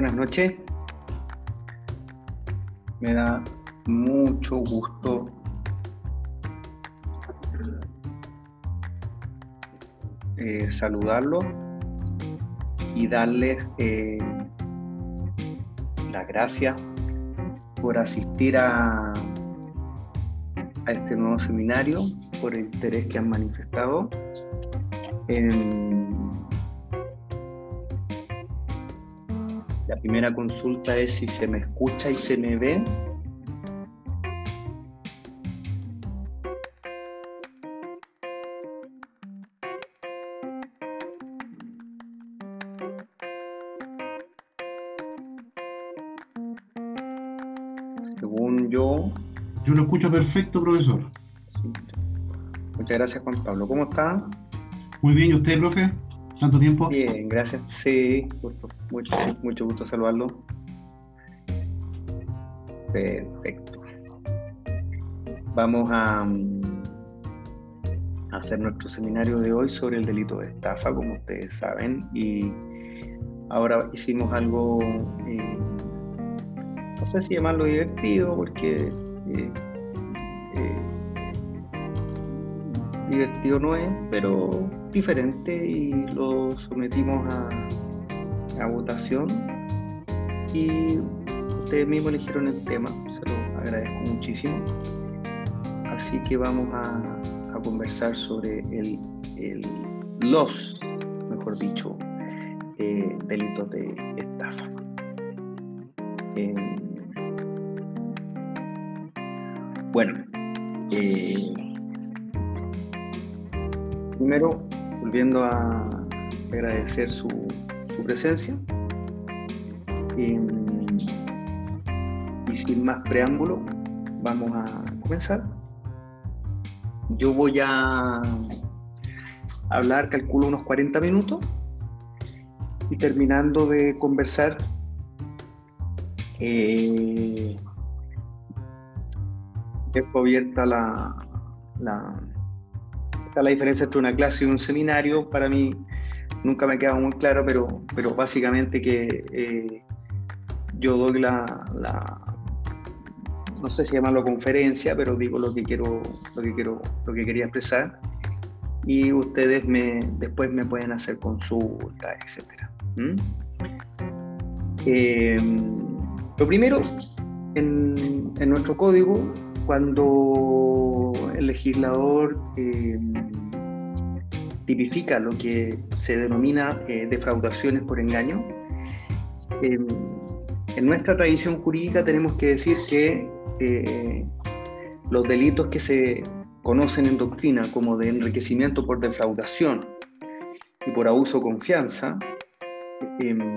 Buenas noches. Me da mucho gusto eh, saludarlo y darles eh, las gracias por asistir a, a este nuevo seminario, por el interés que han manifestado. La primera consulta es si se me escucha y se me ve. Según yo... Yo lo escucho perfecto, profesor. Muchas gracias, Juan Pablo. ¿Cómo está? Muy bien, ¿y usted, profe? ¿Tanto tiempo? Bien, gracias. Sí, Mucho, mucho gusto saludarlo. Perfecto. Vamos a, mm, hacer nuestro seminario de hoy sobre el delito de estafa, como ustedes saben, y ahora hicimos algo, eh, no sé si llamarlo divertido, porque eh, divertido no es, pero diferente y lo sometimos a, votación y ustedes mismos eligieron el tema, se lo agradezco muchísimo. Así que vamos a, conversar sobre el, los, mejor dicho, eh, delitos de estafa. Em, bueno, eh, primero, volviendo a agradecer su, presencia. Em, y sin más preámbulo, vamos a comenzar. Yo voy a hablar, calculo unos 40 minutos, y terminando de conversar, eh, dejo abierta la, la, la diferencia entre una clase y un seminario. Para mí nunca me queda muy claro, pero, pero básicamente que eh, yo doy la, no sé si llamarlo conferencia, pero digo lo que quiero, lo que quiero, lo que quería expresar. Y ustedes me, después me pueden hacer consultas, etcétera. Em, lo primero, en, en, nuestro código, cuando el legislador em, tipifica lo que se denomina eh, defraudaciones por engaño, en nuestra tradición jurídica tenemos que decir que eh, los delitos que se conocen en doctrina como de enriquecimiento por defraudación y por abuso de confianza, em,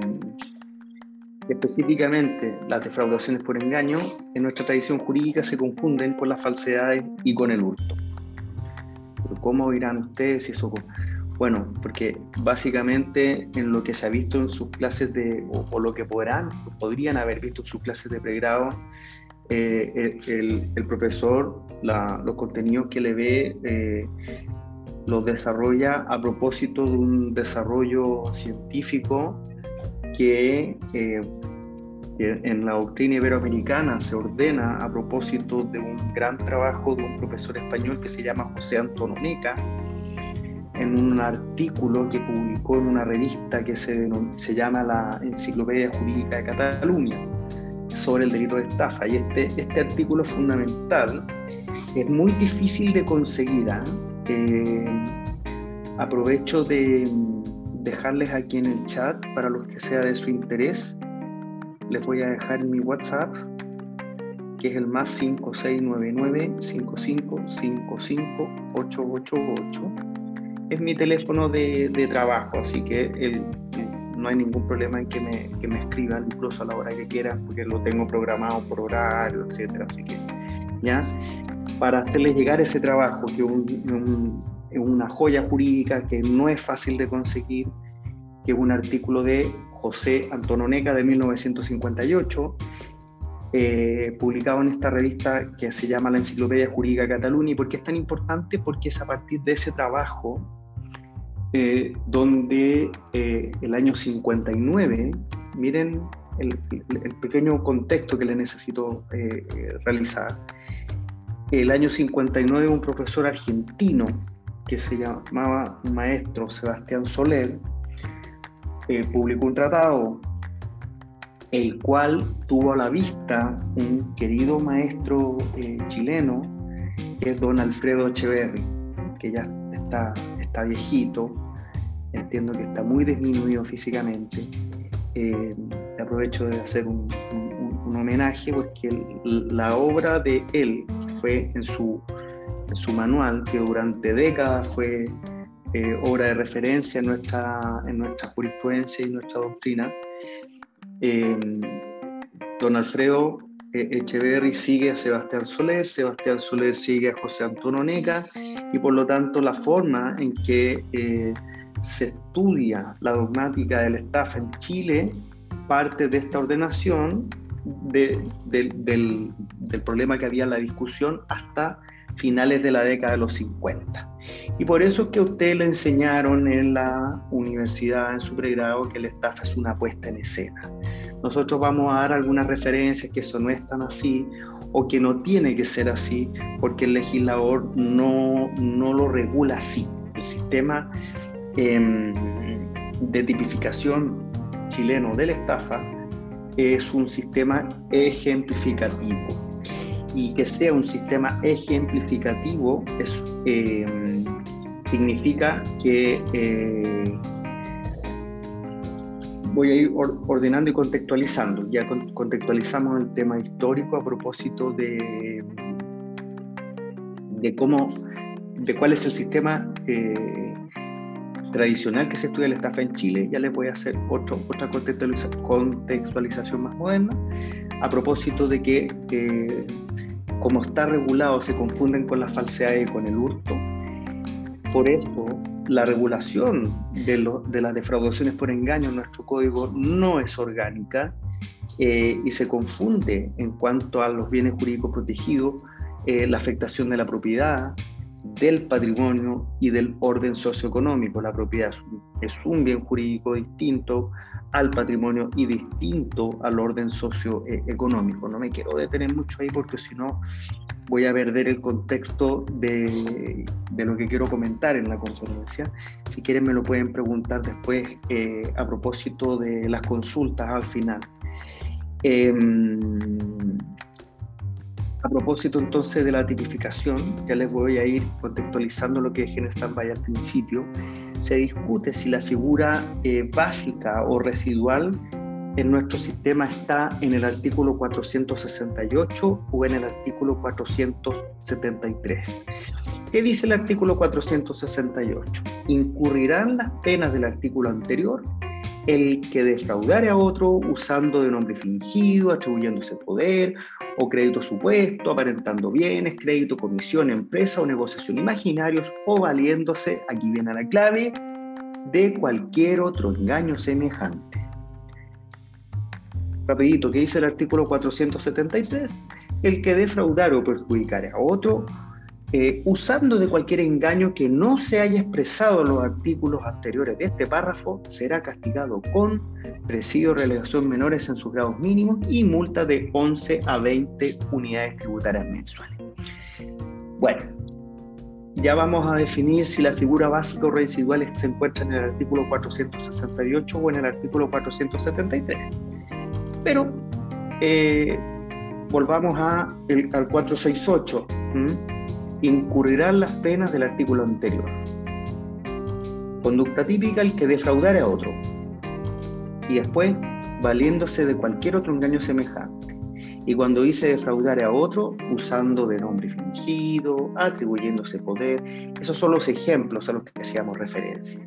específicamente las defraudaciones por engaño, en nuestra tradición jurídica se confunden con las falsedades y con el hurto. ¿cómo dirán ustedes eso? Bueno, porque básicamente en lo que se ha visto en sus clases de, o, lo que podrán, podrían haber visto en sus clases de pregrado, eh, el, profesor los contenidos que le ve eh, los desarrolla a propósito de un desarrollo científico que eh, en la doctrina iberoamericana se ordena a propósito de un gran trabajo de un profesor español que se llama José Antononeca, en un artículo que publicó en una revista que se, se llama la Enciclopedia Jurídica de Cataluña sobre el delito de estafa. Y este, este artículo fundamental, es muy difícil de conseguir. ¿ah? Eh, aprovecho de dejarles aquí en el chat para los que sea de su interés les voy a dejar mi WhatsApp, que es el más 5699 888 Es mi teléfono de, trabajo, así que no hay ningún problema en que me, que me, escriban incluso a la hora que quieran, porque lo tengo programado por horario, etcétera. Así que, ya, para hacerles llegar ese trabajo, que es una joya jurídica que no es fácil de conseguir, que es un artículo de José Antononeca de 1958, eh, publicado en esta revista que se llama la Enciclopedia Jurídica Cataluña. ¿Y por qué es tan importante? Porque es a partir de ese trabajo eh, donde eh, el año 59 miren el, pequeño contexto que le necesito realizar. El año 59 un profesor argentino que se llamaba maestro Sebastián Soler publicó un tratado el cual tuvo a la vista un querido maestro chileno que es don Alfredo Echeverry, que ya está, está viejito, entiendo que está muy disminuido físicamente. Eh, aprovecho de hacer un, homenaje porque la obra de él fue en su, su manual, que durante décadas fue eh, obra de referencia en nuestra, en nuestra jurisprudencia y nuestra doctrina. Eh, don Alfredo Echeverry sigue a Sebastián Soler, Sebastián Soler sigue a José Antonio Neca y por lo tanto la forma en que eh, se estudia la dogmática de la estafa en Chile parte de esta ordenación del, del, problema que había en la discusión hasta finales de la década de los 50. Y por eso es que a usted le enseñaron en la universidad, en su pregrado, que la estafa es una puesta en escena. Nosotros vamos a dar algunas referencias que eso no es tan así o que no tiene que ser así porque el legislador no, no lo regula así. El sistema em, de tipificación chileno de la estafa es un sistema ejemplificativo y que sea un sistema ejemplificativo es, eh, significa que eh, voy a ir ordenando y contextualizando. Ya contextualizamos el tema histórico a propósito de, de cómo, de cuál es el sistema eh, tradicional que se estudia la estafa en Chile. Ya les voy a hacer otro, otra contextualización más moderna a propósito de que como está regulado, se confunden con la falsedad y con el hurto. Por eso, la regulación de, de las defraudaciones por engaño en nuestro código no es orgánica eh, y se confunde en cuanto a los bienes jurídicos protegidos, eh, la afectación de la propiedad, del patrimonio y del orden socioeconómico. La propiedad es un bien jurídico distinto al patrimonio y distinto al orden socioeconómico. No me quiero detener mucho ahí porque si no voy a perder el contexto de, lo que quiero comentar en la conferencia. Si quieren me lo pueden preguntar después eh, a propósito de las consultas al final. Em, a propósito entonces de la tipificación, ya les voy a ir contextualizando lo que dejé en stand-by al principio, se discute si la figura eh, básica o residual en nuestro sistema está en el artículo 468 o en el artículo 473. ¿Qué dice el artículo 468? Incurrirán las penas del artículo anterior el que defraudare a otro usando de nombre fingido, atribuyéndose poder o crédito supuesto, aparentando bienes, crédito, comisión, empresa o negociación imaginarios o valiéndose, aquí viene la clave, de cualquier otro engaño semejante. Rapidito, ¿qué dice el artículo 473? El que defraudare o perjudicare a otro eh, usando de cualquier engaño que no se haya expresado en los artículos anteriores de este párrafo, será castigado con presidio relegación menores en sus grados mínimos y multa de 11 a 20 unidades tributarias mensuales. Bueno, ya vamos a definir si la figura básica o residual se encuentra en el artículo 468 o en el artículo 473. Pero eh, volvamos a al 468 incurrirán las penas del artículo anterior. Conducta típica el que defraudare a otro. Y después, valiéndose de cualquier otro engaño semejante. Y cuando dice defraudar a otro, usando de nombre fingido, atribuyéndose poder, esos son los ejemplos a los que hacíamos referencia.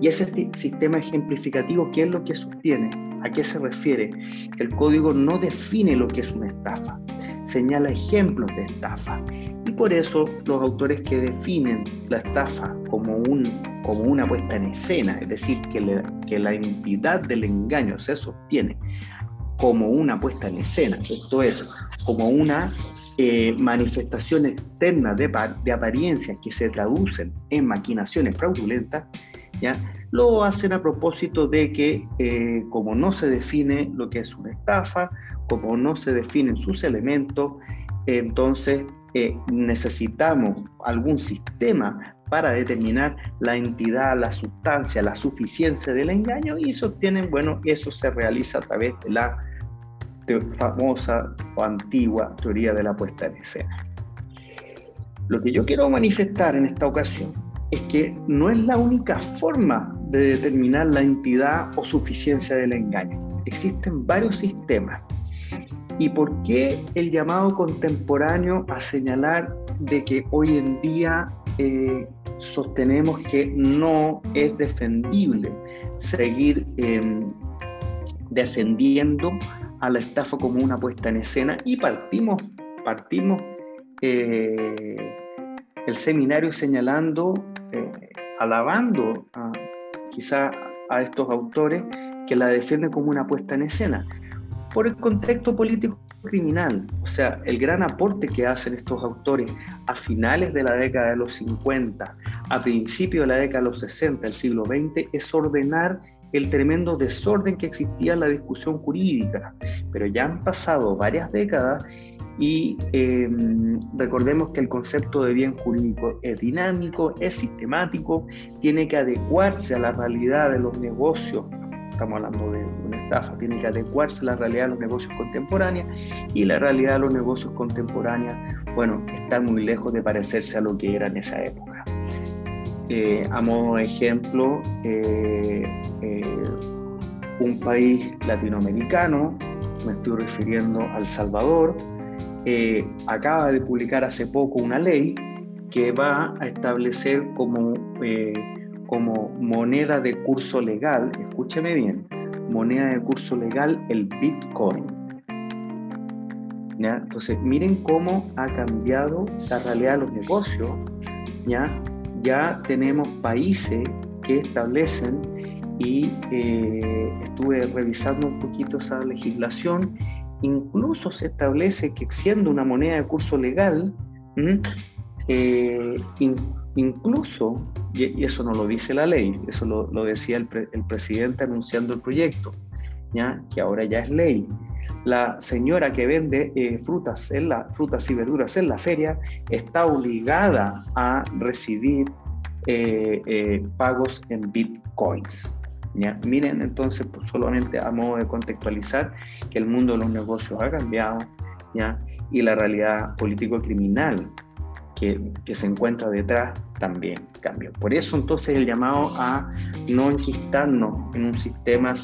Y ese sistema ejemplificativo, ¿qué es lo que sostiene? ¿A qué se refiere? El código no define lo que es una estafa, señala ejemplos de estafa. Y por eso los autores que definen la estafa como, un, como una puesta en escena, es decir, que, que la entidad del engaño se sostiene como una puesta en escena, esto es, como una eh, manifestación externa de, de apariencias que se traducen en maquinaciones fraudulentas, Lo hacen a propósito de que eh, como no se define lo que es una estafa, como no se definen sus elementos, entonces eh, necesitamos algún sistema para determinar la entidad, la sustancia, la suficiencia del engaño y sostienen, bueno, eso se realiza a través de la famosa o antigua teoría de la puesta en escena. Lo que yo quiero manifestar en esta ocasión es que no es la única forma de determinar la entidad o suficiencia del engaño. Existen varios sistemas. ¿Y por qué el llamado contemporáneo a señalar de que hoy en día eh, sostenemos que no es defendible seguir em, defendiendo a la estafa como una puesta en escena y partimos, partimos eh, el seminario señalando, eh, alabando a, quizá a estos autores que la defienden como una puesta en escena por el contexto político criminal. O sea, el gran aporte que hacen estos autores a finales de la década de los 50, a principios de la década de los 60, del siglo XX, es ordenar el tremendo desorden que existía en la discusión jurídica. Pero ya han pasado varias décadas y em, recordemos que el concepto de bien jurídico es dinámico, es sistemático, tiene que adecuarse a la realidad de los negocios estamos hablando de una estafa, tiene que adecuarse a la realidad de los negocios contemporáneos y la realidad de los negocios contemporáneos, bueno, está muy lejos de parecerse a lo que era en esa época. Eh, a modo de ejemplo, eh, eh, un país latinoamericano, me estoy refiriendo al Salvador, acaba de publicar hace poco una ley que va a establecer como como moneda de curso legal, escúcheme bien, moneda de curso legal el Bitcoin. ¿Ya? Entonces, miren cómo ha cambiado la realidad de los negocios. ¿ya? Ya tenemos países que establecen y eh, estuve revisando un poquito esa legislación, incluso se establece que siendo una moneda de curso legal, eh, Incluso, y eso no lo dice la ley, eso lo, decía el, presidente anunciando el proyecto, ¿ya? que ahora ya es ley. La señora que vende eh, frutas, en frutas y verduras en la feria está obligada a recibir eh, eh, pagos en bitcoins. ¿ya? Miren entonces, pues, solamente a modo de contextualizar, que el mundo de los negocios ha cambiado ¿ya? y la realidad político-criminal que, se encuentra detrás también cambió. Por eso entonces el llamado a no enquistarnos en un sistema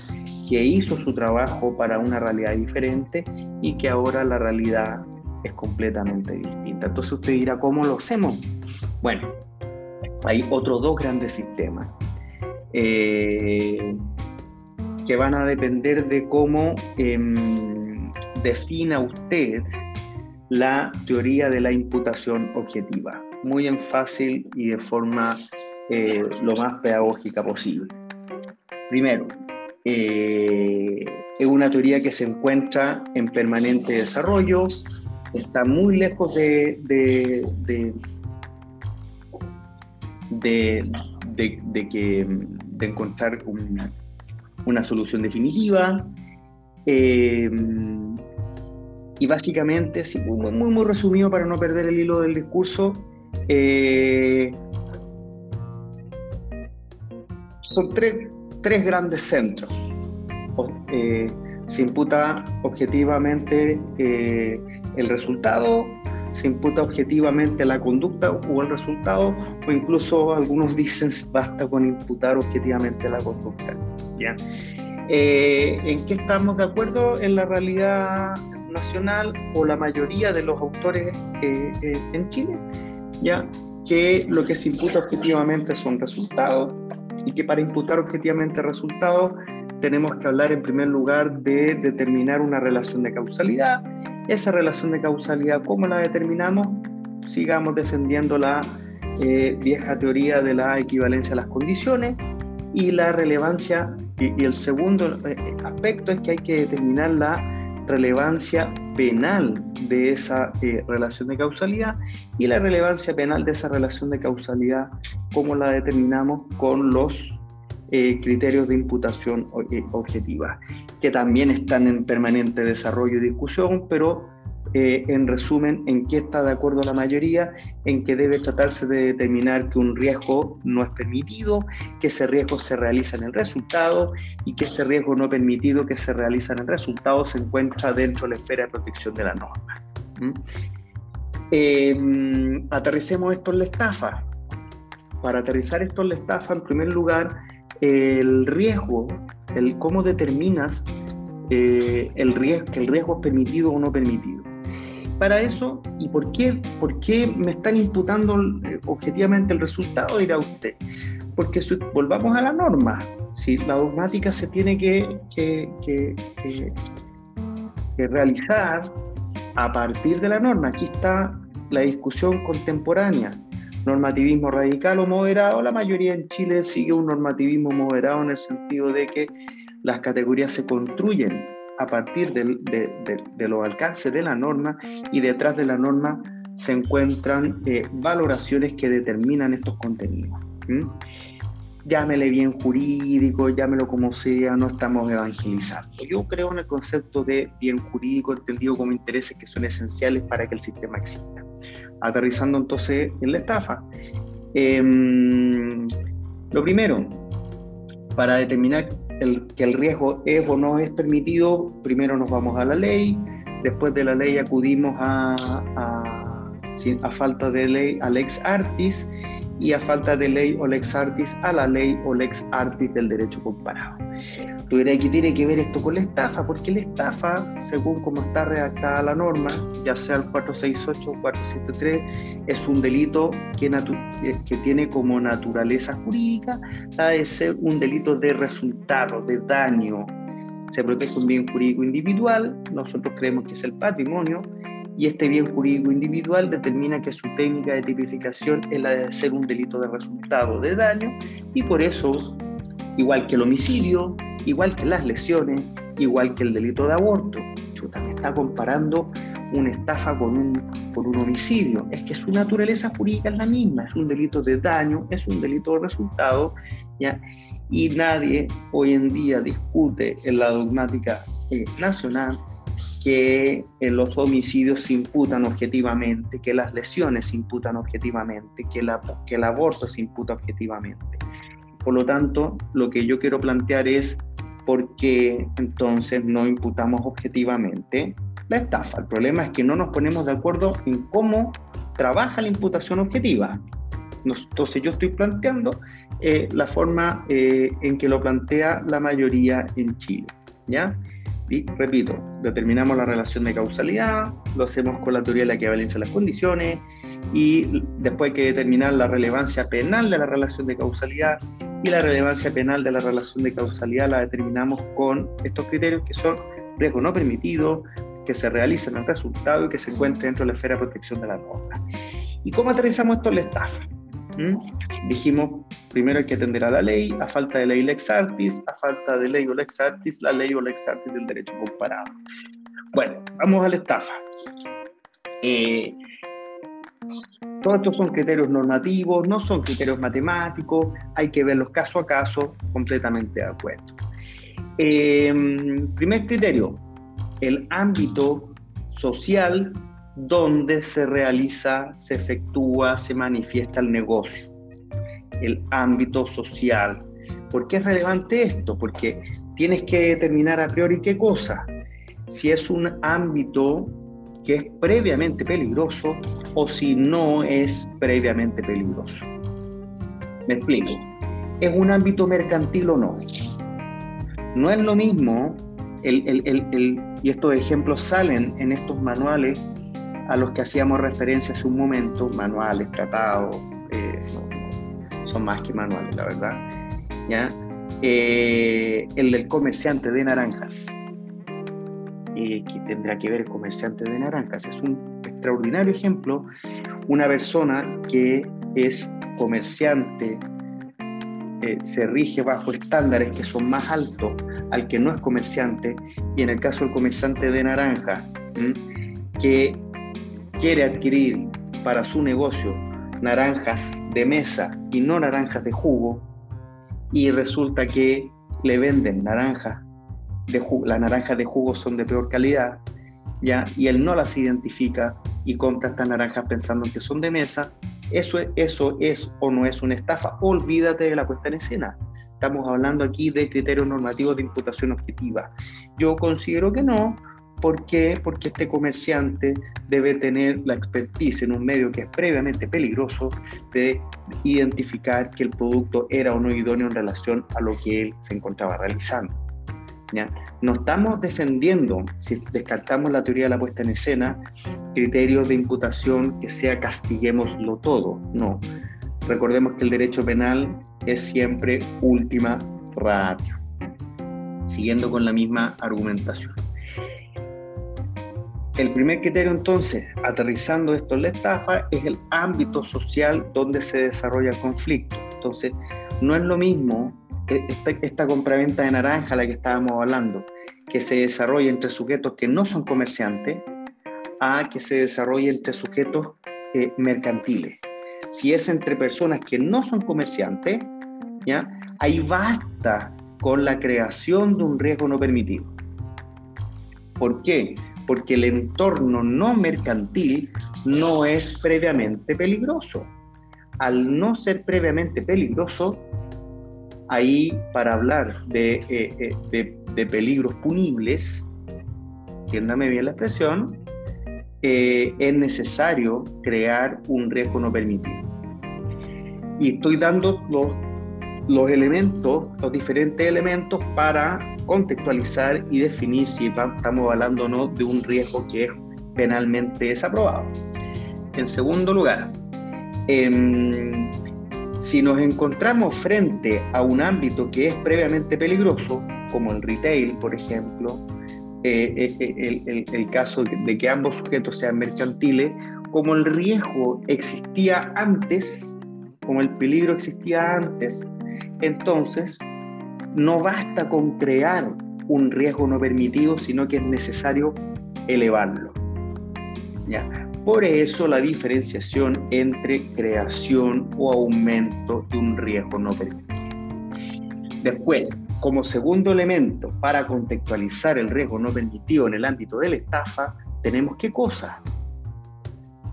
que hizo su trabajo para una realidad diferente y que ahora la realidad es completamente distinta. Entonces usted dirá, ¿cómo lo hacemos? Bueno, hay otros dos grandes sistemas eh, que van a depender de cómo em, defina usted la teoría de la imputación objetiva, muy en fácil y de forma eh, lo más pedagógica posible. Primero, eh, es una teoría que se encuentra en permanente desarrollo, está muy lejos de, de, de, que, de encontrar una solución definitiva. Eh, y básicamente, muy, muy, resumido para no perder el hilo del discurso, eh, son tres, tres, grandes centros. Eh, se imputa objetivamente eh, el resultado, se imputa objetivamente la conducta o el resultado, o incluso algunos dicen basta con imputar objetivamente la conducta. ¿ya? ¿En qué estamos de acuerdo? En la realidad nacional o la mayoría de los autores eh, eh, en Chile, ya que lo que se imputa objetivamente son resultados y que para imputar objetivamente resultados tenemos que hablar en primer lugar de determinar una relación de causalidad. Esa relación de causalidad, ¿cómo la determinamos? Sigamos defendiendo la eh, vieja teoría de la equivalencia a las condiciones y la relevancia. Y, y el segundo aspecto es que hay que determinar la relevancia penal de esa eh, relación de causalidad y la relevancia penal de esa relación de causalidad, cómo la determinamos con los eh, criterios de imputación eh, objetiva, que también están en permanente desarrollo y discusión, pero eh, en resumen, en qué está de acuerdo la mayoría, en que debe tratarse de determinar que un riesgo no es permitido, que ese riesgo se realiza en el resultado y que ese riesgo no permitido que se realiza en el resultado se encuentra dentro de la esfera de protección de la norma. Em, aterricemos esto en la estafa. Para aterrizar esto en la estafa, en primer lugar, el riesgo, el cómo determinas eh, el riesgo, que el riesgo es permitido o no permitido. Para eso, ¿y por qué, por qué me están imputando eh, objetivamente el resultado? Dirá usted. Porque si volvamos a la norma, si la dogmática se tiene que, que, que, que realizar a partir de la norma. Aquí está la discusión contemporánea. Normativismo radical o moderado. La mayoría en Chile sigue un normativismo moderado en el sentido de que las categorías se construyen a partir de, los alcances de la norma y detrás de la norma se encuentran eh, valoraciones que determinan estos contenidos llámele bien jurídico, llámelo como sea, no estamos evangelizando. Yo creo en el concepto de bien jurídico entendido como intereses que son esenciales para que el sistema exista. Aterrizando entonces en la estafa. Em, lo primero, para determinar que el riesgo es o no es permitido, primero nos vamos a la ley, después de la ley acudimos a, a, a falta de ley al ex artis y a falta de ley o lex artis a la ley o lex artis del derecho comparado. Tuviera que tiene que ver esto con la estafa, porque la estafa, según como está redactada la norma, ya sea el 468 o 473, es un delito que, que tiene como naturaleza jurídica la de ser un delito de resultado, de daño. Se protege un bien jurídico individual, nosotros creemos que es el patrimonio, y este bien jurídico individual determina que su técnica de tipificación es la de ser un delito de resultado de daño y por eso, igual que el homicidio, igual que las lesiones, igual que el delito de aborto, Chuta, me está comparando una estafa con un, con un homicidio. Es que su naturaleza jurídica es la misma, es un delito de daño, es un delito de resultado, ¿ya? y nadie hoy en día discute en la dogmática eh, nacional que eh, los homicidios se imputan objetivamente, que las lesiones se imputan objetivamente, que, la, que el aborto se imputa objetivamente. Por lo tanto, lo que yo quiero plantear es por qué entonces no imputamos objetivamente la estafa. El problema es que no nos ponemos de acuerdo en cómo trabaja la imputación objetiva. Entonces yo estoy planteando eh, la forma eh, en que lo plantea la mayoría en Chile. ¿ya? Y repito, determinamos la relación de causalidad, lo hacemos con la teoría de la equivalencia de las condiciones y después hay que determinar la relevancia penal de la relación de causalidad y la relevancia penal de la relación de causalidad la determinamos con estos criterios que son riesgo no permitido, que se realizan en el resultado y que se encuentran dentro de la esfera de protección de la norma. ¿Y cómo aterrizamos esto en la estafa? ¿Mm? Dijimos, primero hay que atender a la ley, a falta de ley lex artis, a falta de ley o lex artis, la ley o lex artis del derecho comparado. Bueno, vamos a la estafa. Eh, todos estos son criterios normativos, no son criterios matemáticos, hay que verlos caso a caso, completamente de acuerdo. Eh, primer criterio, el ámbito social donde se realiza, se efectúa, se manifiesta el negocio, el ámbito social. ¿Por qué es relevante esto? Porque tienes que determinar a priori qué cosa. Si es un ámbito que es previamente peligroso o si no es previamente peligroso. Me explico. ¿Es un ámbito mercantil o no? No es lo mismo, y estos ejemplos salen en estos manuales a los que hacíamos referencia hace un momento, manuales, tratados, eh, son más que manuales, la verdad. ¿ya? Eh, el del comerciante de naranjas. Eh, que tendrá que ver el comerciante de naranjas. Es un extraordinario ejemplo, una persona que es comerciante, se rige bajo estándares que son más altos al que no es comerciante, y en el caso del comerciante de naranja, que quiere adquirir para su negocio naranjas de mesa y no naranjas de jugo, y resulta que le venden naranjas, de las naranjas de jugo son de peor calidad, ¿ya? y él no las identifica y compra estas naranjas pensando que son de mesa, eso, eso es o no es una estafa. Olvídate de la puesta en escena. Estamos hablando aquí de criterios normativos de imputación objetiva. Yo considero que no, ¿Por qué? Porque este comerciante debe tener la expertise en un medio que es previamente peligroso de identificar que el producto era o no idóneo en relación a lo que él se encontraba realizando. ¿ya? No estamos defendiendo, si descartamos la teoría de la puesta en escena, criterios de imputación que sea castiguémoslo todo. No. Recordemos que el derecho penal es siempre última ratio. Siguiendo con la misma argumentación. El primer criterio entonces, aterrizando esto en la estafa, es el ámbito social donde se desarrolla el conflicto. Entonces, no es lo mismo esta, esta compraventa de naranja, la que estábamos hablando, que se desarrolla entre sujetos que no son comerciantes, a que se desarrolle entre sujetos eh, mercantiles. Si es entre personas que no son comerciantes, ¿ya? ahí basta con la creación de un riesgo no permitido. ¿Por qué? Porque el entorno no mercantil no es previamente peligroso. Al no ser previamente peligroso, ahí para hablar de, eh, eh, peligros punibles, entiéndame bien la expresión, eh, es necesario crear un riesgo no permitido. Y estoy dando los los elementos, los diferentes elementos para contextualizar y definir si estamos hablando o no de un riesgo que es penalmente desaprobado. En segundo lugar, em, si nos encontramos frente a un ámbito que es previamente peligroso, como el retail, por ejemplo, eh, eh, eh, el, el, caso de que ambos sujetos sean mercantiles, como el riesgo existía antes, como el peligro existía antes, entonces no basta con crear un riesgo no permitido, sino que es necesario elevarlo. ¿Ya? Por eso la diferenciación entre creación o aumento de un riesgo no permitido. Después, como segundo elemento para contextualizar el riesgo no permitido en el ámbito de la estafa, tenemos qué cosas.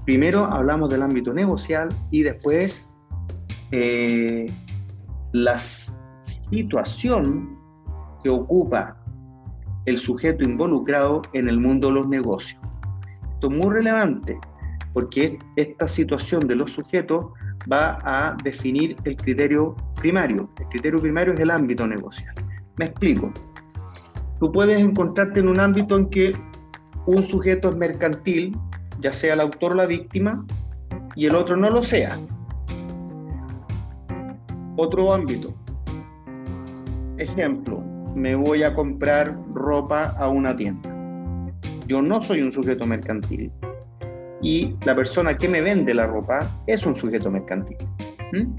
Primero hablamos del ámbito negocial y después eh, la situación que ocupa el sujeto involucrado en el mundo de los negocios. Esto es muy relevante porque esta situación de los sujetos va a definir el criterio primario. El criterio primario es el ámbito negocial. Me explico. Tú puedes encontrarte en un ámbito en que un sujeto es mercantil, ya sea el autor o la víctima, y el otro no lo sea otro ámbito. Ejemplo, me voy a comprar ropa a una tienda. Yo no soy un sujeto mercantil y la persona que me vende la ropa es un sujeto mercantil. ¿Mm?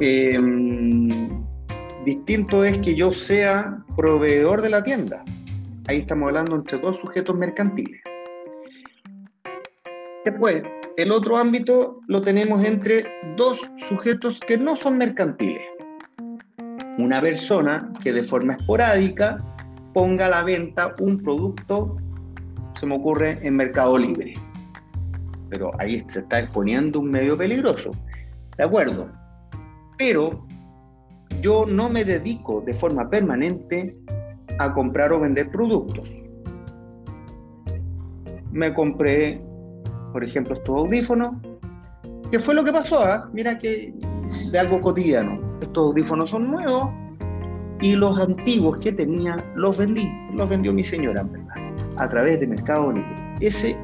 Em, distinto es que yo sea proveedor de la tienda. Ahí estamos hablando entre dos sujetos mercantiles. Después, el otro ámbito lo tenemos entre dos sujetos que no son mercantiles. Una persona que de forma esporádica ponga a la venta un producto, se me ocurre, en Mercado Libre. Pero ahí se está exponiendo un medio peligroso. ¿De acuerdo? Pero yo no me dedico de forma permanente a comprar o vender productos. Me compré por ejemplo, estos audífonos, ¿qué fue lo que pasó? Ah? Mira que de algo cotidiano. Estos audífonos son nuevos y los antiguos que tenía los vendí, los vendió mi señora, en verdad, a través de Mercado Libre. Ese,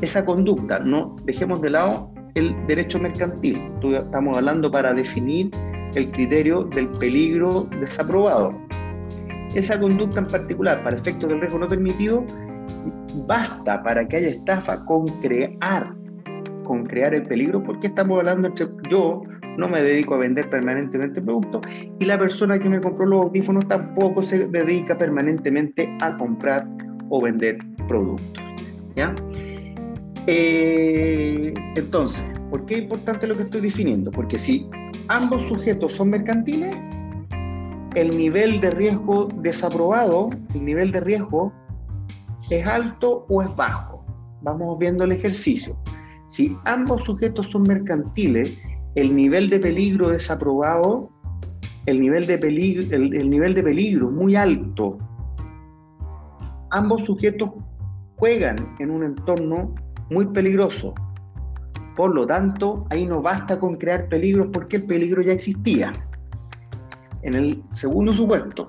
esa conducta, no dejemos de lado el derecho mercantil. Estamos hablando para definir el criterio del peligro desaprobado. Esa conducta en particular, para efectos del riesgo no permitido, basta para que haya estafa con crear, con crear el peligro, porque estamos hablando entre yo no me dedico a vender permanentemente productos y la persona que me compró los audífonos tampoco se dedica permanentemente a comprar o vender productos. ¿ya? Eh, entonces, ¿por qué es importante lo que estoy definiendo? Porque si ambos sujetos son mercantiles, el nivel de riesgo desaprobado, el nivel de riesgo es alto o es bajo. Vamos viendo el ejercicio. Si ambos sujetos son mercantiles, el nivel de peligro desaprobado, el nivel de peligro, el, nivel de peligro muy alto. Ambos sujetos juegan en un entorno muy peligroso. Por lo tanto, ahí no basta con crear peligros porque el peligro ya existía. En el segundo supuesto,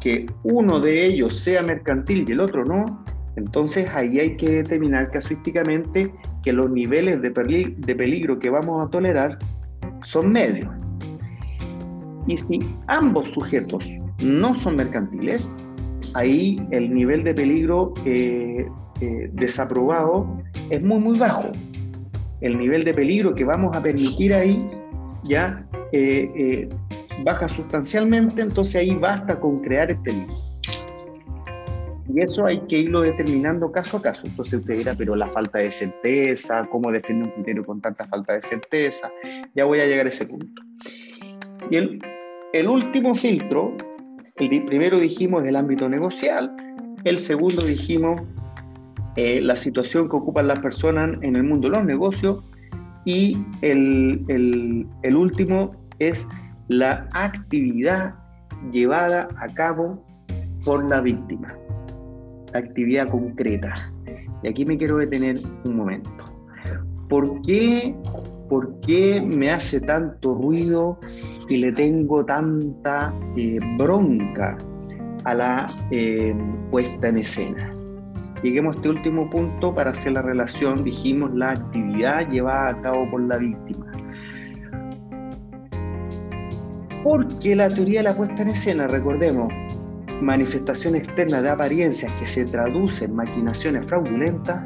que uno de ellos sea mercantil y el otro no, entonces ahí hay que determinar casuísticamente que los niveles de, peligro que vamos a tolerar son medios. Y si ambos sujetos no son mercantiles, ahí el nivel de peligro eh, eh, desaprobado es muy, muy bajo. El nivel de peligro que vamos a permitir ahí ya eh, baja sustancialmente, entonces ahí basta con crear el peligro. Y eso hay que irlo determinando caso a caso. Entonces usted dirá, pero la falta de certeza, ¿cómo define un criterio con tanta falta de certeza? Ya voy a llegar a ese punto. Y el, último filtro, el primero dijimos el ámbito negocial, el segundo dijimos eh, la situación que ocupan las personas en el mundo de los negocios y el, el último es la actividad llevada a cabo por la víctima actividad concreta. Y aquí me quiero detener un momento. ¿Por qué, por qué me hace tanto ruido y le tengo tanta eh, bronca a la eh, puesta en escena? Lleguemos a este último punto para hacer la relación, dijimos, la actividad llevada a cabo por la víctima. Porque la teoría de la puesta en escena, recordemos, manifestación externa de apariencias que se traduce en maquinaciones fraudulentas,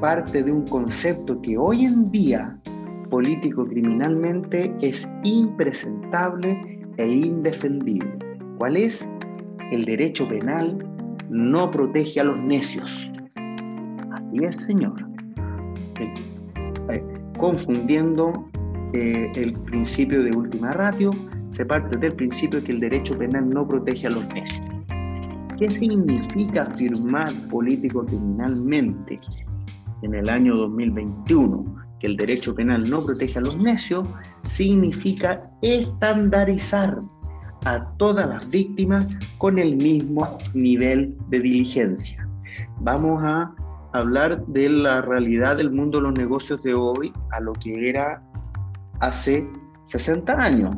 parte de un concepto que hoy en día político-criminalmente es impresentable e indefendible. ¿Cuál es? El derecho penal no protege a los necios. Así es, señor. Eh, confundiendo eh, el principio de última ratio se parte del principio que el derecho penal no protege a los necios. ¿Qué significa afirmar político-criminalmente en el año 2021 que el derecho penal no protege a los necios? Significa estandarizar a todas las víctimas con el mismo nivel de diligencia. Vamos a hablar de la realidad del mundo de los negocios de hoy a lo que era hace 60 años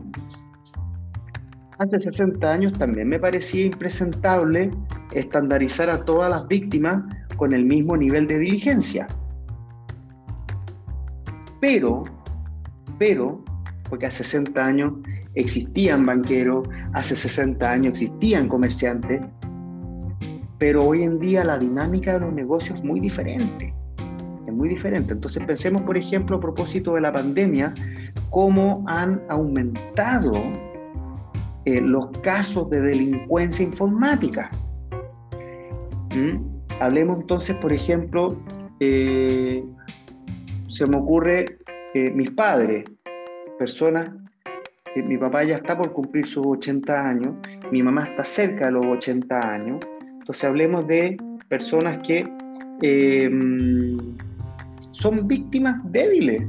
hace 60 años también me parecía impresentable estandarizar a todas las víctimas con el mismo nivel de diligencia. Pero, pero, porque hace 60 años existían banqueros, hace 60 años existían comerciantes, pero hoy en día la dinámica de los negocios es muy diferente. Es muy diferente. Entonces pensemos, por ejemplo, a propósito de la pandemia, cómo han aumentado eh, los casos de delincuencia informática. ¿Mm? Hablemos entonces, por ejemplo, eh, se me ocurre eh, mis padres, personas, mi papá ya está por cumplir sus 80 años, mi mamá está cerca de los 80 años, entonces hablemos de personas que em, son víctimas débiles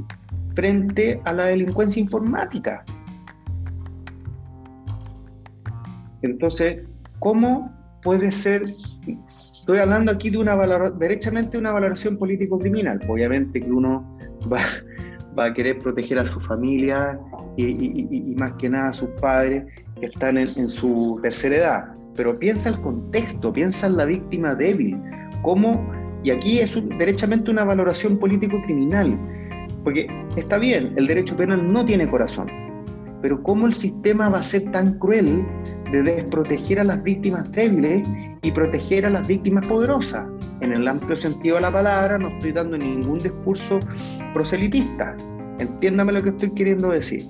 frente a la delincuencia informática. Entonces, ¿cómo puede ser? Estoy hablando aquí de una derechamente una valoración político-criminal. Obviamente que uno va, a querer proteger a su familia y, más que nada a sus padres que están en, su tercera edad. Pero piensa el contexto, piensa en la víctima débil. ¿Cómo? Y aquí es derechamente una valoración político-criminal. Porque está bien, el derecho penal no tiene corazón, pero ¿cómo el sistema va a ser tan cruel de desproteger a las víctimas débiles y proteger a las víctimas poderosas. En el amplio sentido de la palabra, no estoy dando ningún discurso proselitista. Entiéndame lo que estoy queriendo decir.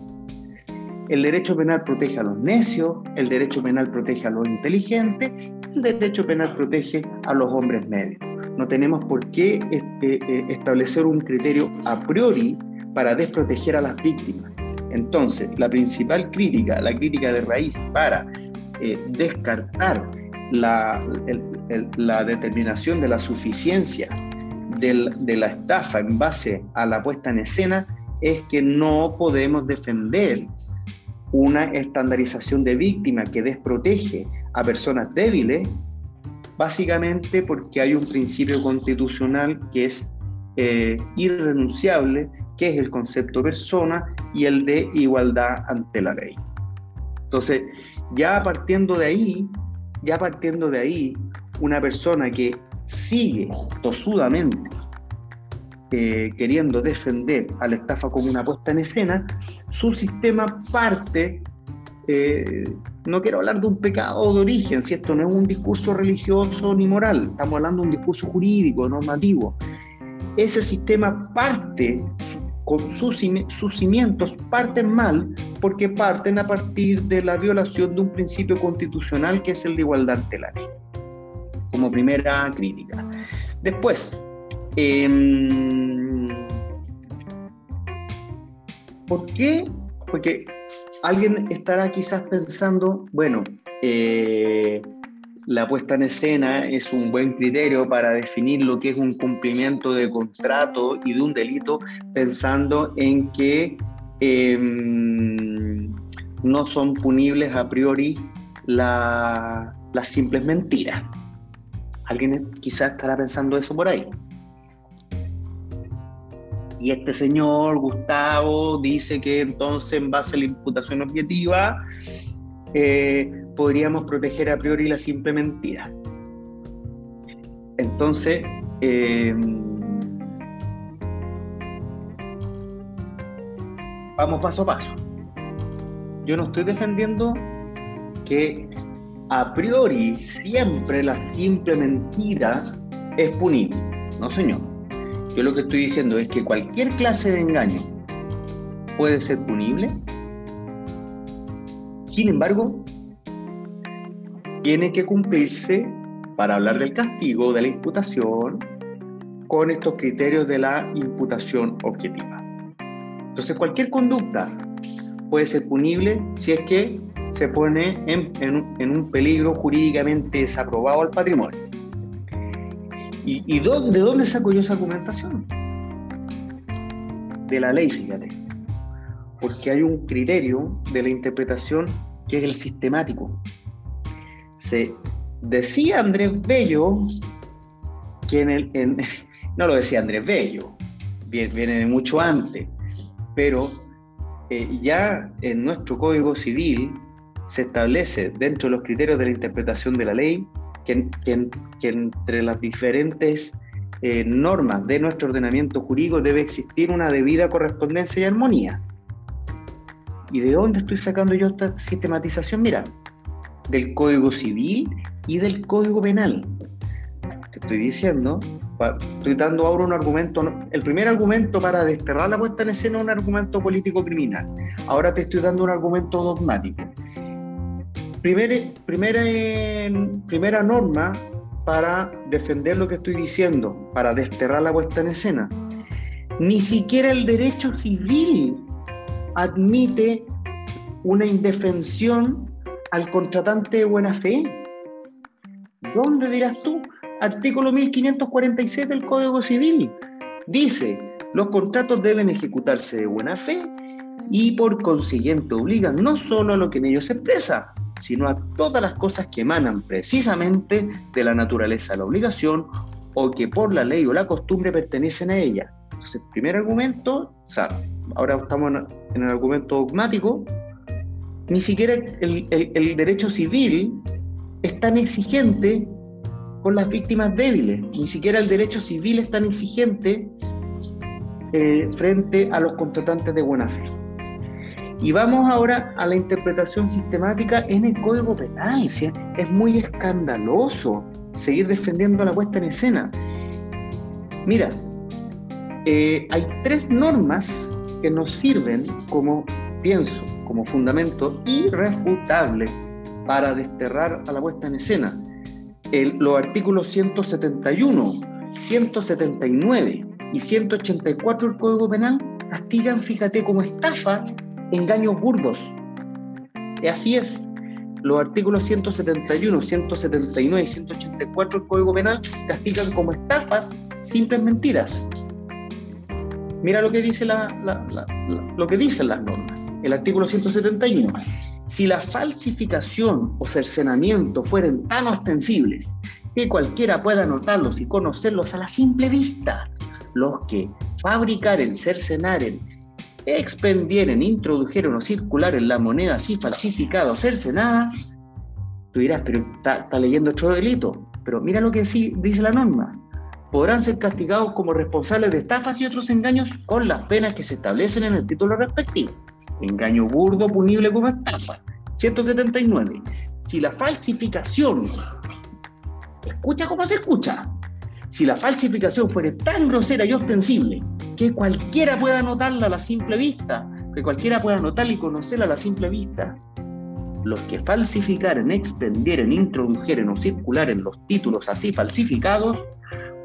El derecho penal protege a los necios, el derecho penal protege a los inteligentes, el derecho penal protege a los hombres medios. No tenemos por qué este, eh, establecer un criterio a priori para desproteger a las víctimas. Entonces, la principal crítica, la crítica de raíz para eh, descartar la, la, determinación de la suficiencia de la estafa en base a la puesta en escena es que no podemos defender una estandarización de víctima que desprotege a personas débiles, básicamente porque hay un principio constitucional que es eh, irrenunciable, que es el concepto persona y el de igualdad ante la ley. Entonces, ya partiendo de ahí, ya partiendo de ahí, una persona que sigue tosudamente eh, queriendo defender a la estafa como una puesta en escena, su sistema parte, eh, no quiero hablar de un pecado de origen, si esto no es un discurso religioso ni moral, estamos hablando de un discurso jurídico, normativo. Ese sistema parte, con sus, cimientos parten mal porque parten a partir de la violación de un principio constitucional que es el de igualdad ante la ley, como primera crítica. Después, Em, ¿Por qué? Porque alguien estará quizás pensando, bueno, eh, la puesta en escena es un buen criterio para definir lo que es un cumplimiento de contrato y de un delito, pensando en que em, no son punibles a priori las simples mentiras. Alguien quizás estará pensando eso por ahí. Y este señor, Gustavo, dice que entonces en base a la imputación objetiva eh, podríamos proteger a priori la simple mentira. Entonces, em, vamos paso a paso. Yo no estoy defendiendo que a priori siempre la simple mentira es punible. No, señor. Yo lo que estoy diciendo es que cualquier clase de engaño puede ser punible. Sin embargo, tiene que cumplirse para hablar del castigo, de la imputación, con estos criterios de la imputación objetiva. Entonces, cualquier conducta puede ser punible si es que se pone en, un peligro jurídicamente desaprobado al patrimonio. ¿Y, de dónde saco yo esa argumentación? De la ley, fíjate. Porque hay un criterio de la interpretación que es el sistemático. Se decía Andrés Bello que en el. no lo decía Andrés Bello, viene de mucho antes, pero eh, ya en nuestro Código Civil se establece dentro de los criterios de la interpretación de la ley que, entre las diferentes eh, normas de nuestro ordenamiento jurídico debe existir una debida correspondencia y armonía. ¿Y de dónde estoy sacando yo esta sistematización? Mira, del Código Civil y del Código Penal. Te estoy diciendo, estoy dando ahora un argumento, el primer argumento para desterrar la puesta en escena es un argumento político criminal. Ahora te estoy dando un argumento dogmático primera, primera norma para defender lo que estoy diciendo, para desterrar la puesta en escena. Ni siquiera el derecho civil admite una indefensión al contratante de buena fe. ¿Dónde dirás tú? Artículo 1546 del Código Civil. Dice, los contratos deben ejecutarse de buena fe y por consiguiente obligan no solo a lo que en ellos se expresa, sino a todas las cosas que emanan precisamente de la naturaleza de la obligación o que por la ley o la costumbre pertenecen a ella. Entonces, primer argumento, o sea, ahora estamos en el argumento dogmático, ni siquiera el, derecho civil es tan exigente con las víctimas débiles, ni siquiera el derecho civil es tan exigente eh, frente a los contratantes de buena fe. Y vamos ahora a la interpretación sistemática en el Código Penal. Es muy escandaloso seguir defendiendo la puesta en escena. Mira, eh, hay tres normas que nos sirven como, pienso, como fundamento irrefutable para desterrar a la puesta en escena. los artículos 171, 179 y 184 del Código Penal castigan, fíjate, como estafa engaños burdos. Así es. Los artículos 171, 179 y 184 del Código Penal castigan como estafas simples mentiras. Mira lo que, dice la, lo que dicen las normas. El artículo 171. Si la falsificación o cercenamiento fueren tan ostensibles que cualquiera pueda notarlos y conocerlos a la simple vista, los que fabricaren, cercenaren, expendieren, introdujeron o circularen la moneda así falsificada o cercenada, tú dirás, pero está, leyendo otro delito. Pero mira lo que dice la norma. Podrán ser castigados como responsables de estafas y otros engaños con las penas que se establecen en el título respectivo. Engaño burdo punible como estafa. 179. Si la falsificación, escucha cómo se escucha, si la falsificación fuere tan grosera y ostensible que cualquiera pueda notarla a la simple vista, que cualquiera pueda notarla y conocerla a la simple vista, los que falsificaren, expendieren, introdujeren o circularen los títulos así falsificados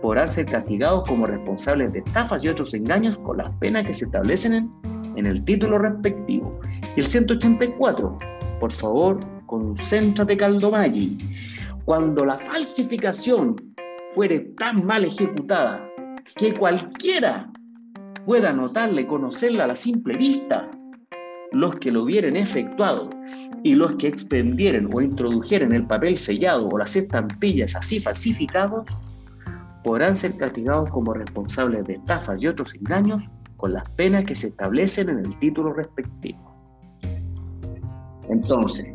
podrán ser castigados como responsables de estafas y otros engaños con las penas que se establecen en, el título respectivo. Y el 184, por favor, concéntrate Caldomaggi. Cuando la falsificación fuere tan mal ejecutada que cualquiera pueda notarla y conocerla a la simple vista, los que lo hubieran efectuado y los que expendieren o introdujeran el papel sellado o las estampillas así falsificados, podrán ser castigados como responsables de estafas y otros engaños con las penas que se establecen en el título respectivo. Entonces,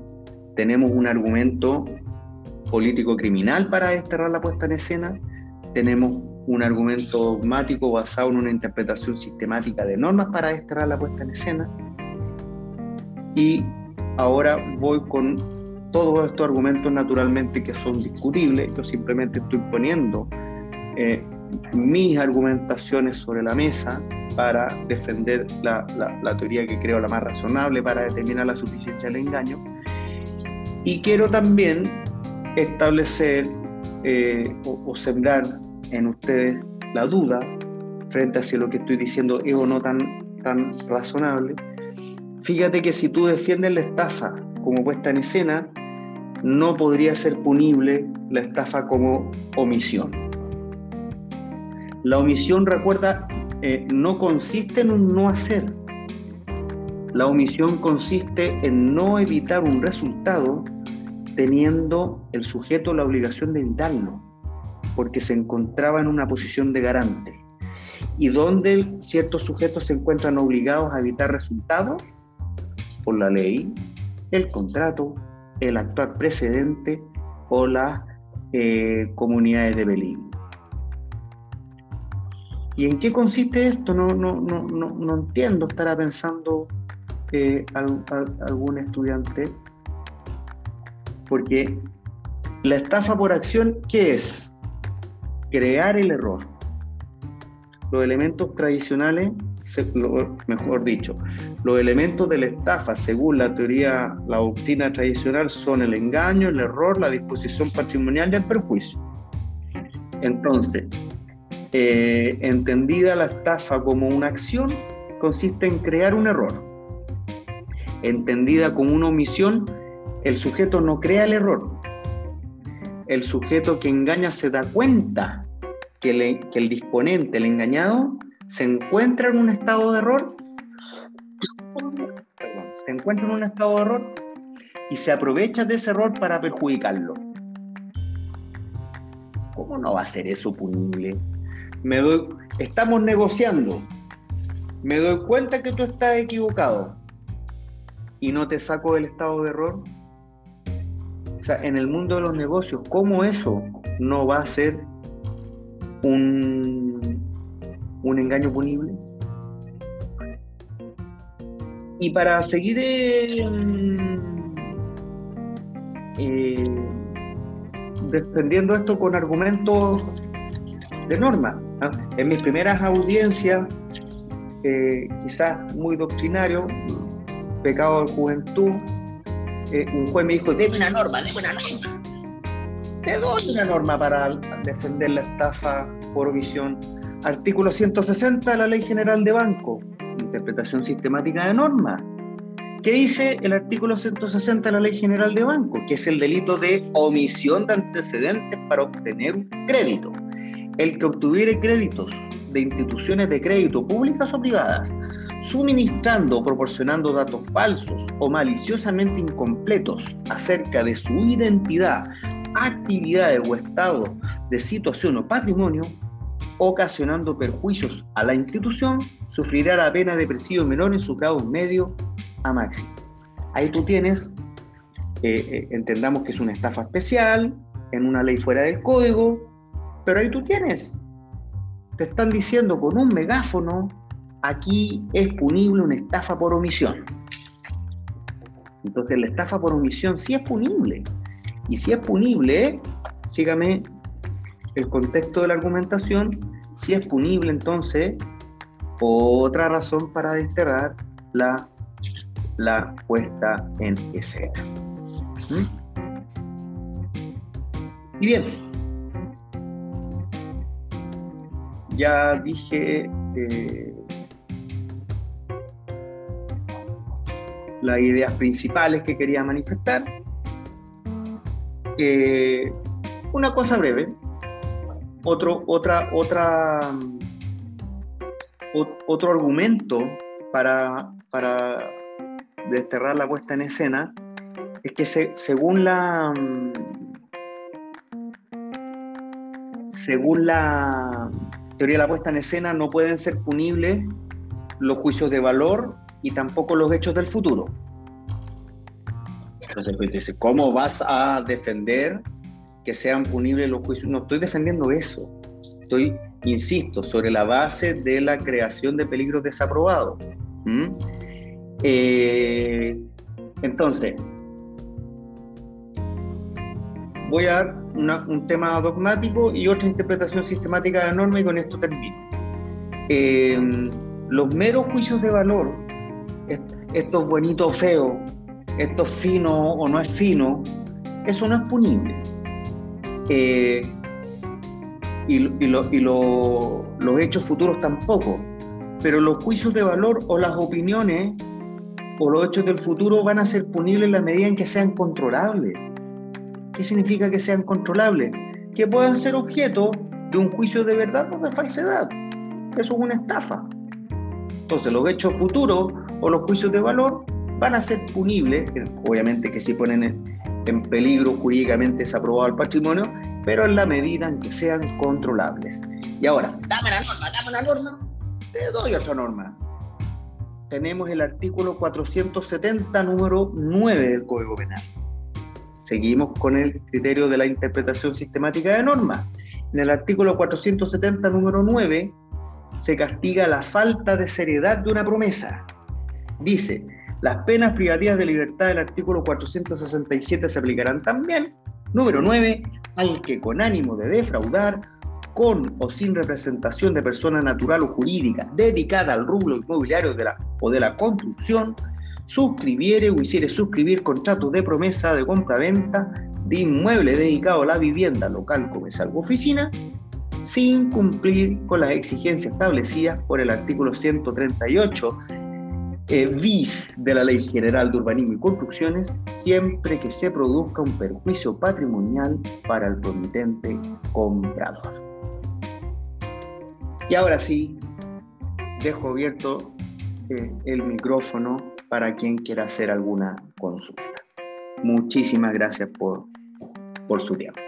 tenemos un argumento político criminal para desterrar la puesta en escena, tenemos un argumento dogmático basado en una interpretación sistemática de normas para desterrar la puesta en escena, y ahora voy con todos estos argumentos naturalmente que son discutibles, yo simplemente estoy poniendo eh, mis argumentaciones sobre la mesa para defender la, la, teoría que creo la más razonable para determinar la suficiencia del engaño. Y quiero también establecer eh, o, sembrar en ustedes la duda frente a si lo que estoy diciendo es o no tan, tan razonable. Fíjate que si tú defiendes la estafa como puesta en escena, no podría ser punible la estafa como omisión. La omisión, recuerda, eh, no consiste en un no hacer. La omisión consiste en no evitar un resultado teniendo el sujeto la obligación de evitarlo, porque se encontraba en una posición de garante. Y donde ciertos sujetos se encuentran obligados a evitar resultados por la ley, el contrato, el actual precedente o las eh, comunidades de peligro. ¿Y en qué consiste esto? No, no, no, no, entiendo, estará pensando eh, algún estudiante. Porque la estafa por acción, ¿qué es? Crear el error. Los elementos tradicionales, mejor dicho, los elementos de la estafa, según la teoría, la doctrina tradicional, son el engaño, el error, la disposición patrimonial y el perjuicio. Entonces, eh, entendida la estafa como una acción, consiste en crear un error. Entendida como una omisión, el sujeto no crea el error. El sujeto que engaña se da cuenta que, el disponente, el engañado, se encuentra en un estado de error. se encuentra en un estado de error y se aprovecha de ese error para perjudicarlo. ¿Cómo no va a ser eso punible? Me doy, estamos negociando, me doy cuenta que tú estás equivocado y no te saco del estado de error. O sea, en el mundo de los negocios, ¿cómo eso no va a ser un, un engaño punible? Y para seguir eh, eh, defendiendo esto con argumentos de norma. En mis primeras audiencias, eh, quizás muy doctrinario, pecado de juventud, eh, un juez me dijo, deme una norma, deme una norma. Te doy una norma para defender la estafa por omisión. Artículo 160 de la Ley General de Banco, interpretación sistemática de normas. ¿Qué dice el artículo 160 de la Ley General de Banco? Que es el delito de omisión de antecedentes para obtener un crédito. El que obtuviere créditos de instituciones de crédito públicas o privadas, suministrando o proporcionando datos falsos o maliciosamente incompletos acerca de su identidad, actividades o estado de situación o patrimonio, ocasionando perjuicios a la institución, sufrirá la pena de presidio menor en su grado medio a máximo. Ahí tú tienes, eh, eh, entendamos que es una estafa especial, en una ley fuera del código, pero ahí tú tienes. Te están diciendo con un megáfono, aquí es punible una estafa por omisión. Entonces la estafa por omisión sí es punible. Y si es punible, sígame el contexto de la argumentación, si es punible entonces, otra razón para desterrar la, la puesta en escena. ¿Mm? Y bien, ya dije eh, las ideas principales que quería manifestar. Eh, una cosa breve, otro, otra, otro argumento para, para desterrar la puesta en escena es que según la según la teoría de la puesta en escena no pueden ser punibles los juicios de valor y tampoco los hechos del futuro. Entonces, pues, ¿cómo vas a defender que sean punibles los juicios. No estoy defendiendo eso. Estoy, insisto, sobre la base de la creación de peligros desaprobados. Eh, entonces, voy a dar un tema dogmático y otra interpretación sistemática de la norma y con esto termino. Eh, los meros juicios de valor, esto es bonito o feo, esto es fino o no es fino, eso no es punible. Eh, y, los hechos futuros tampoco. Pero los juicios de valor o las opiniones o los hechos del futuro van a ser punibles en la medida en que sean controlables. ¿Qué significa que sean controlables? Que puedan ser objeto de un juicio de verdad o de falsedad. Eso es una estafa. Entonces los hechos futuros o los juicios de valor van a ser punibles, obviamente que si ponen en peligro jurídicamente es aprobado el patrimonio, pero en la medida en que sean controlables. Y ahora, dame la norma, dame la norma, te doy otra norma. Tenemos el artículo 470, número 9 del Código Penal. Seguimos con el criterio de la interpretación sistemática de normas. En el artículo 470, número 9, se castiga la falta de seriedad de una promesa. Dice, las penas privativas de libertad del artículo 467 se aplicarán también. Número 9. Al que con ánimo de defraudar, con o sin representación de persona natural o jurídica dedicada al rublo inmobiliario de la, o de la construcción, suscribiere o hiciere suscribir contratos de promesa de compra-venta de inmueble dedicado a la vivienda local, comercial u oficina, sin cumplir con las exigencias establecidas por el artículo 138 eh, bis de la Ley General de Urbanismo y Construcciones siempre que se produzca un perjuicio patrimonial para el promitente comprador. Y ahora sí, dejo abierto eh, el micrófono para quien quiera hacer alguna consulta. Muchísimas gracias por, por su tiempo.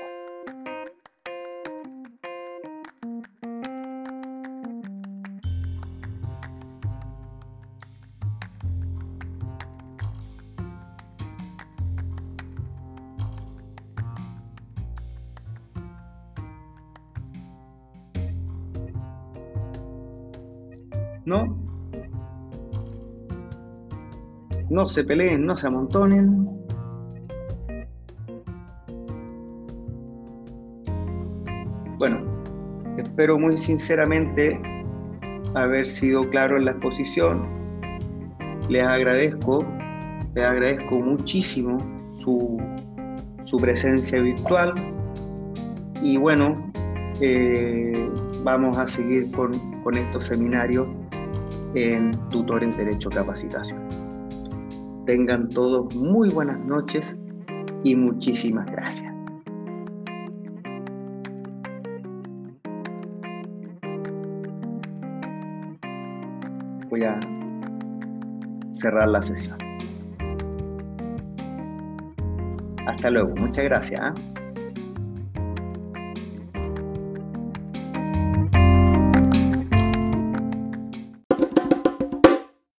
Se peleen, no se amontonen. Bueno, espero muy sinceramente haber sido claro en la exposición. Les agradezco, les agradezco muchísimo su, presencia virtual y bueno, eh, vamos a seguir con, con estos seminarios en tutor en Derecho Capacitación. Tengan todos muy buenas noches y muchísimas gracias. Voy a cerrar la sesión. Hasta luego. Muchas gracias. ¿ah?